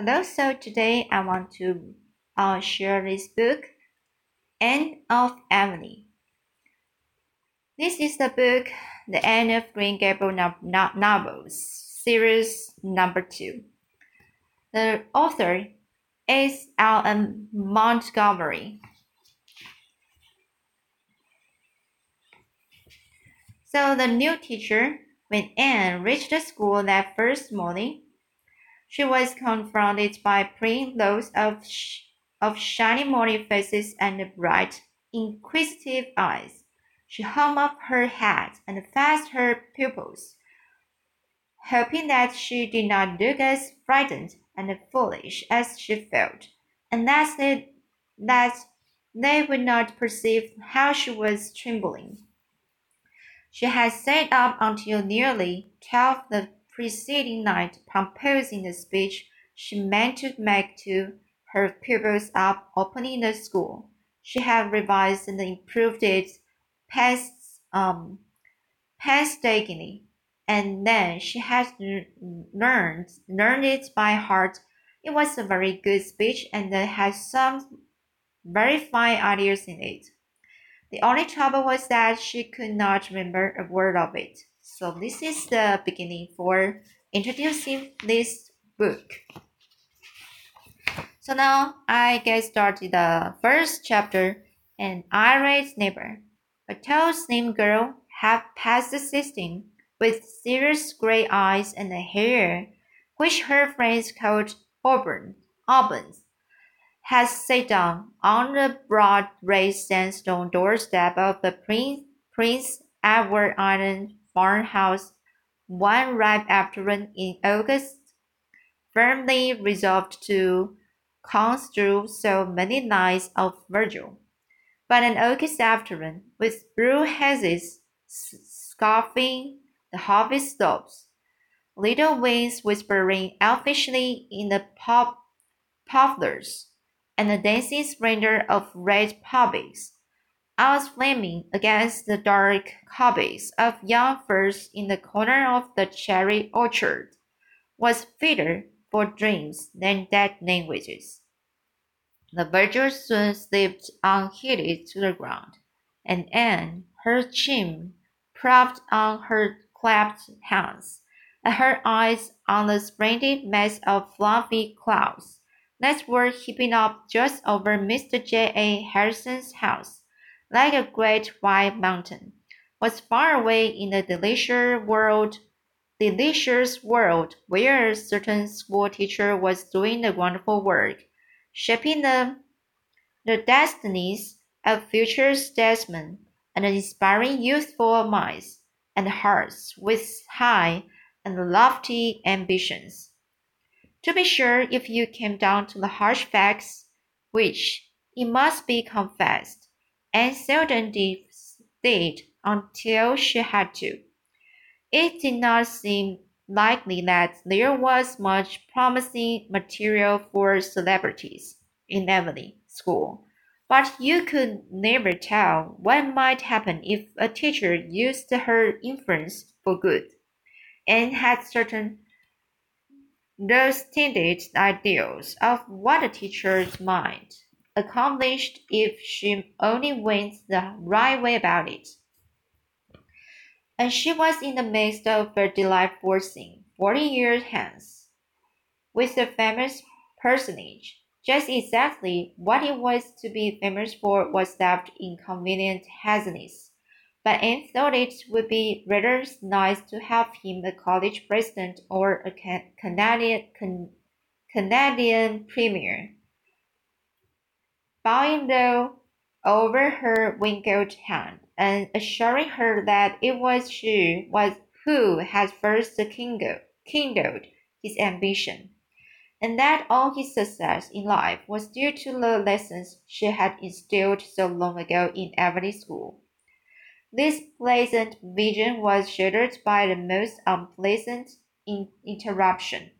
Hello, so today I want to uh, share this book, Anne of Avonlea. This is the book, The Anne of Green Gable no no Novels, series number two. The author is L.M. Montgomery. So the new teacher, when Anne reached the school that first morning, she was confronted by pretty rows of, sh- of shiny morning faces and bright, inquisitive eyes. She hung up her head and fastened her pupils, hoping that she did not look as frightened and foolish as she felt, and that they, that they would not perceive how she was trembling. She had sat up until nearly twelve the preceding night composing the speech she meant to make to her pupils up opening the school. She had revised and improved it past um, painstakingly, and then she had learned learned it by heart. It was a very good speech and had some very fine ideas in it. The only trouble was that she could not remember a word of it. So this is the beginning for introducing this book. So now I get started the first chapter. An irate neighbor, a tall, slim girl, half past sixteen, with serious gray eyes and hair which her friends called auburn, auburns, has sat down on the broad raised sandstone doorstep of the Prince, Prince Edward Island farmhouse one ripe afternoon in August, firmly resolved to construe so many lines of Virgil. But an August afternoon, with blue hazes scarfing the harvest slopes, little winds whispering elfishly in the pop poplars, and the dancing splendor of red poppies eyes flaming against the dark coppice of young firs in the corner of the cherry orchard, was fitter for dreams than dead languages. The Virgil soon slipped unheeded to the ground, and Anne, her chin propped on her clasped hands, and her eyes on the splendid mass of fluffy clouds that were heaping up just over Mr. J. A. Harrison's house, like a great white mountain, was far away in the delicious world, delicious world where a certain school teacher was doing the wonderful work, shaping the, the destinies of future statesmen and inspiring youthful minds and hearts with high and lofty ambitions. To be sure, if you came down to the harsh facts, which, it must be confessed, and seldom did until she had to. It did not seem likely that there was much promising material for celebrities in Avonlea School, but you could never tell what might happen if a teacher used her influence for good and had certain those tinted ideals of what a teacher's mind accomplished if she only went the right way about it. And she was in the midst of a delightful scene, forty years hence, with a famous personage. Just exactly what he was to be famous for was that inconvenient haziness. But Anne thought it would be rather nice to have him a college president or a Canadian, Canadian premier bowing low over her wrinkled hand, and assuring her that it was she was who had first kindled, his ambition, and that all his success in life was due to the lessons she had instilled so long ago in Avonlea School. This pleasant vision was shattered by the most unpleasant in interruption.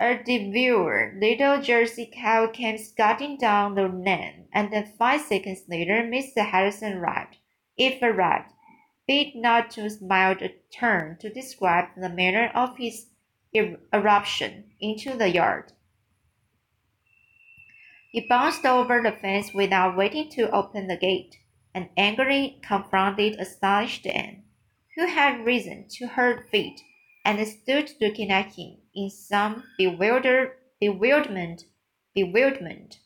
A devoured little Jersey cow came scudding down the lane, and then five seconds later Mr. Harrison arrived. If arrived, bid not to smile a turn to describe the manner of his er, eruption into the yard. He bounced over the fence without waiting to open the gate, and angrily confronted astonished Anne, who had risen to her feet and stood looking at him in some bewildered bewilderment. Bewilderment.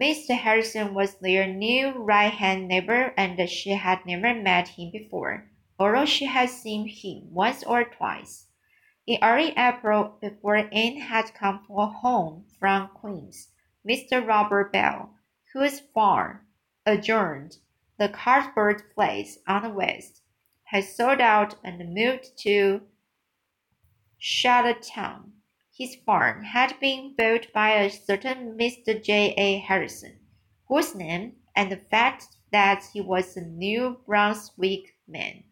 Mr. Harrison was their new right-hand neighbor, and she had never met him before, although she had seen him once or twice. In early April, before Anne had come home from Queens, Mr. Robert Bell, whose farm adjourned the Cuthbert place on the west, had sold out and moved to Charlottetown. His farm had been bought by a certain Mr. J. A. Harrison, whose name and the fact that he was a New Brunswick man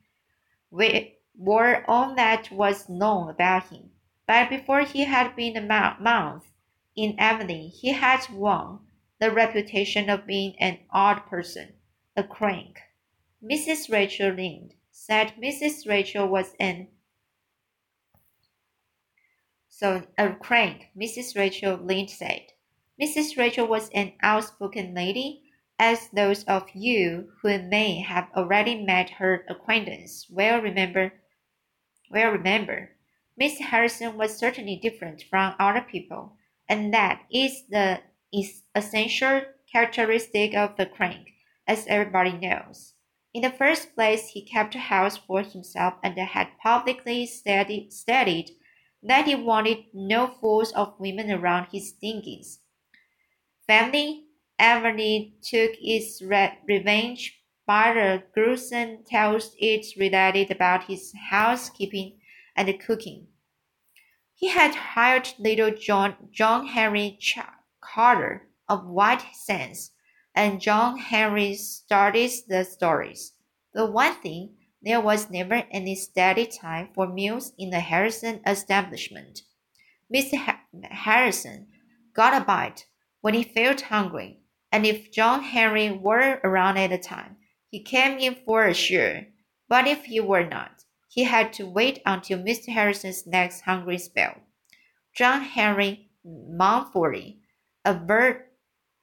were all that was known about him. But before he had been a month in Avonlea, he had won the reputation of being an odd person, a crank. Mrs. Rachel Lynde said Mrs. Rachel was an so a crank, Mrs. Rachel Lynde said. Mrs. Rachel was an outspoken lady, as those of you who may have already met her acquaintance well remember well remember, Miss Harrison was certainly different from other people, and that is the is essential characteristic of the crank, as everybody knows. In the first place, he kept a house for himself and had publicly stated, that he wanted no force of women around his diggings. Family Avonlea took its re revenge by the gruesome tales it related about his housekeeping and cooking. He had hired little John, John Henry Ch Carter of White Sands, and John Henry started the stories. The one thing, there was never any steady time for meals in the Harrison establishment. Mr. Ha Harrison got a bite when he felt hungry, and if John Henry were around at the time, he came in for a share, but if he were not, he had to wait until Mr. Harrison's next hungry spell. John Henry Mumford averred,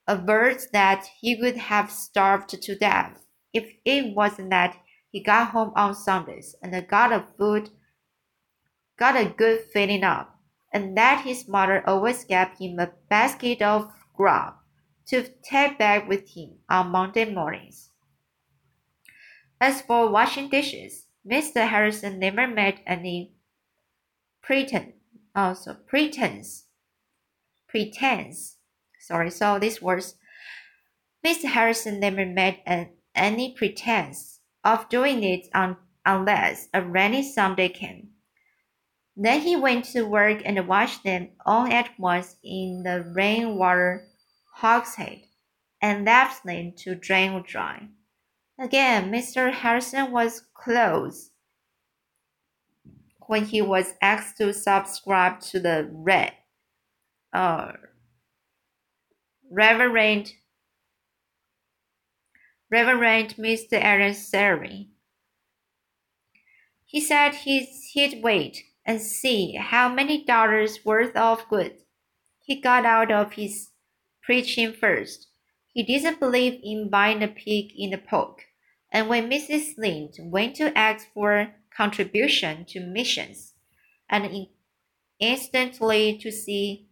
averred that he would have starved to death if it wasn't that he got home on Sundays and got a food, got a good filling up, and that his mother always gave him a basket of grub to take back with him on Monday mornings. As for washing dishes, Mr. Harrison never made any pretense, also pretense, pretense. Sorry, so these words. Mr. Harrison never made an, any pretense of doing it un, unless a rainy Sunday came. Then he went to work and washed them all at once in the rainwater hogshead and left them to drain dry. Again, Mr. Harrison was close when he was asked to subscribe to the Red, uh, Reverend Reverend Mr. Allan's salary. He said he'd wait and see how many dollars worth of good he got out of his preaching first. He didn't believe in buying a pig in a poke, and when Mrs. Lynde went to ask for contribution to missions, and instantly to see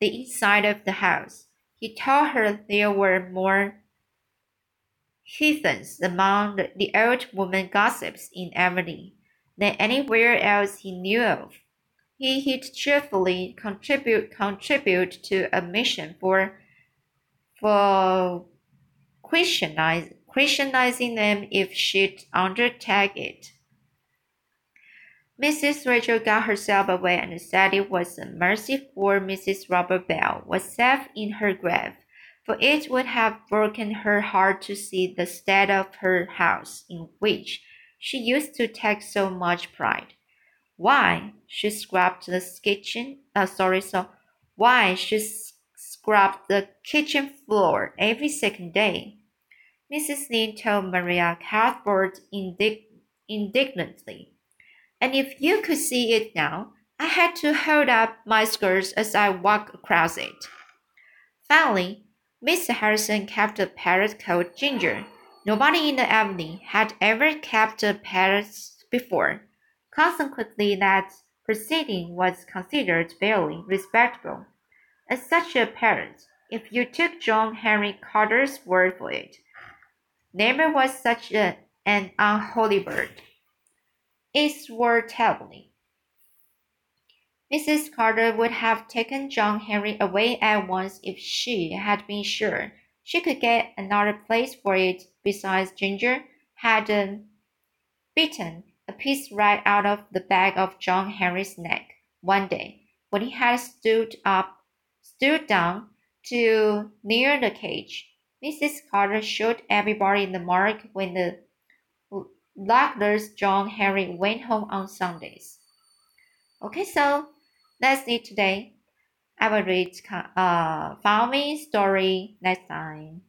the inside of the house, he told her there were more heathens among the old woman gossips in Avonlea than anywhere else he knew of. He would cheerfully contribute contribute to a mission for for Christianize, Christianizing them if she'd undertake it. Mrs. Rachel got herself away and said it was a mercy for Mrs. Robert Bell was safe in her grave, for it would have broken her heart to see the state of her house in which she used to take so much pride. Why she scrubbed the kitchen? Uh, sorry, so why she scrubbed the kitchen floor every second day. Mrs. Lynde told Maria Cuthbert indig indignantly. And if you could see it now, I had to hold up my skirts as I walked across it. Finally, Mr. Harrison kept a parrot called Ginger. Nobody in the Avenue had ever kept a parrot before. Consequently, that proceeding was considered barely respectable. As such a parrot, if you took John Henry Carter's word for it, never was such a, an unholy bird. It worth telling. Mrs. Carter would have taken John Henry away at once if she had been sure she could get another place for it besides Ginger had bitten a piece right out of the back of John Henry's neck one day when he had stood up, stood down to near the cage. Mrs. Carter showed everybody in the mark when the luckless John Henry went home on Sundays. Okay, so that's it today. I will read uh, Me story next time.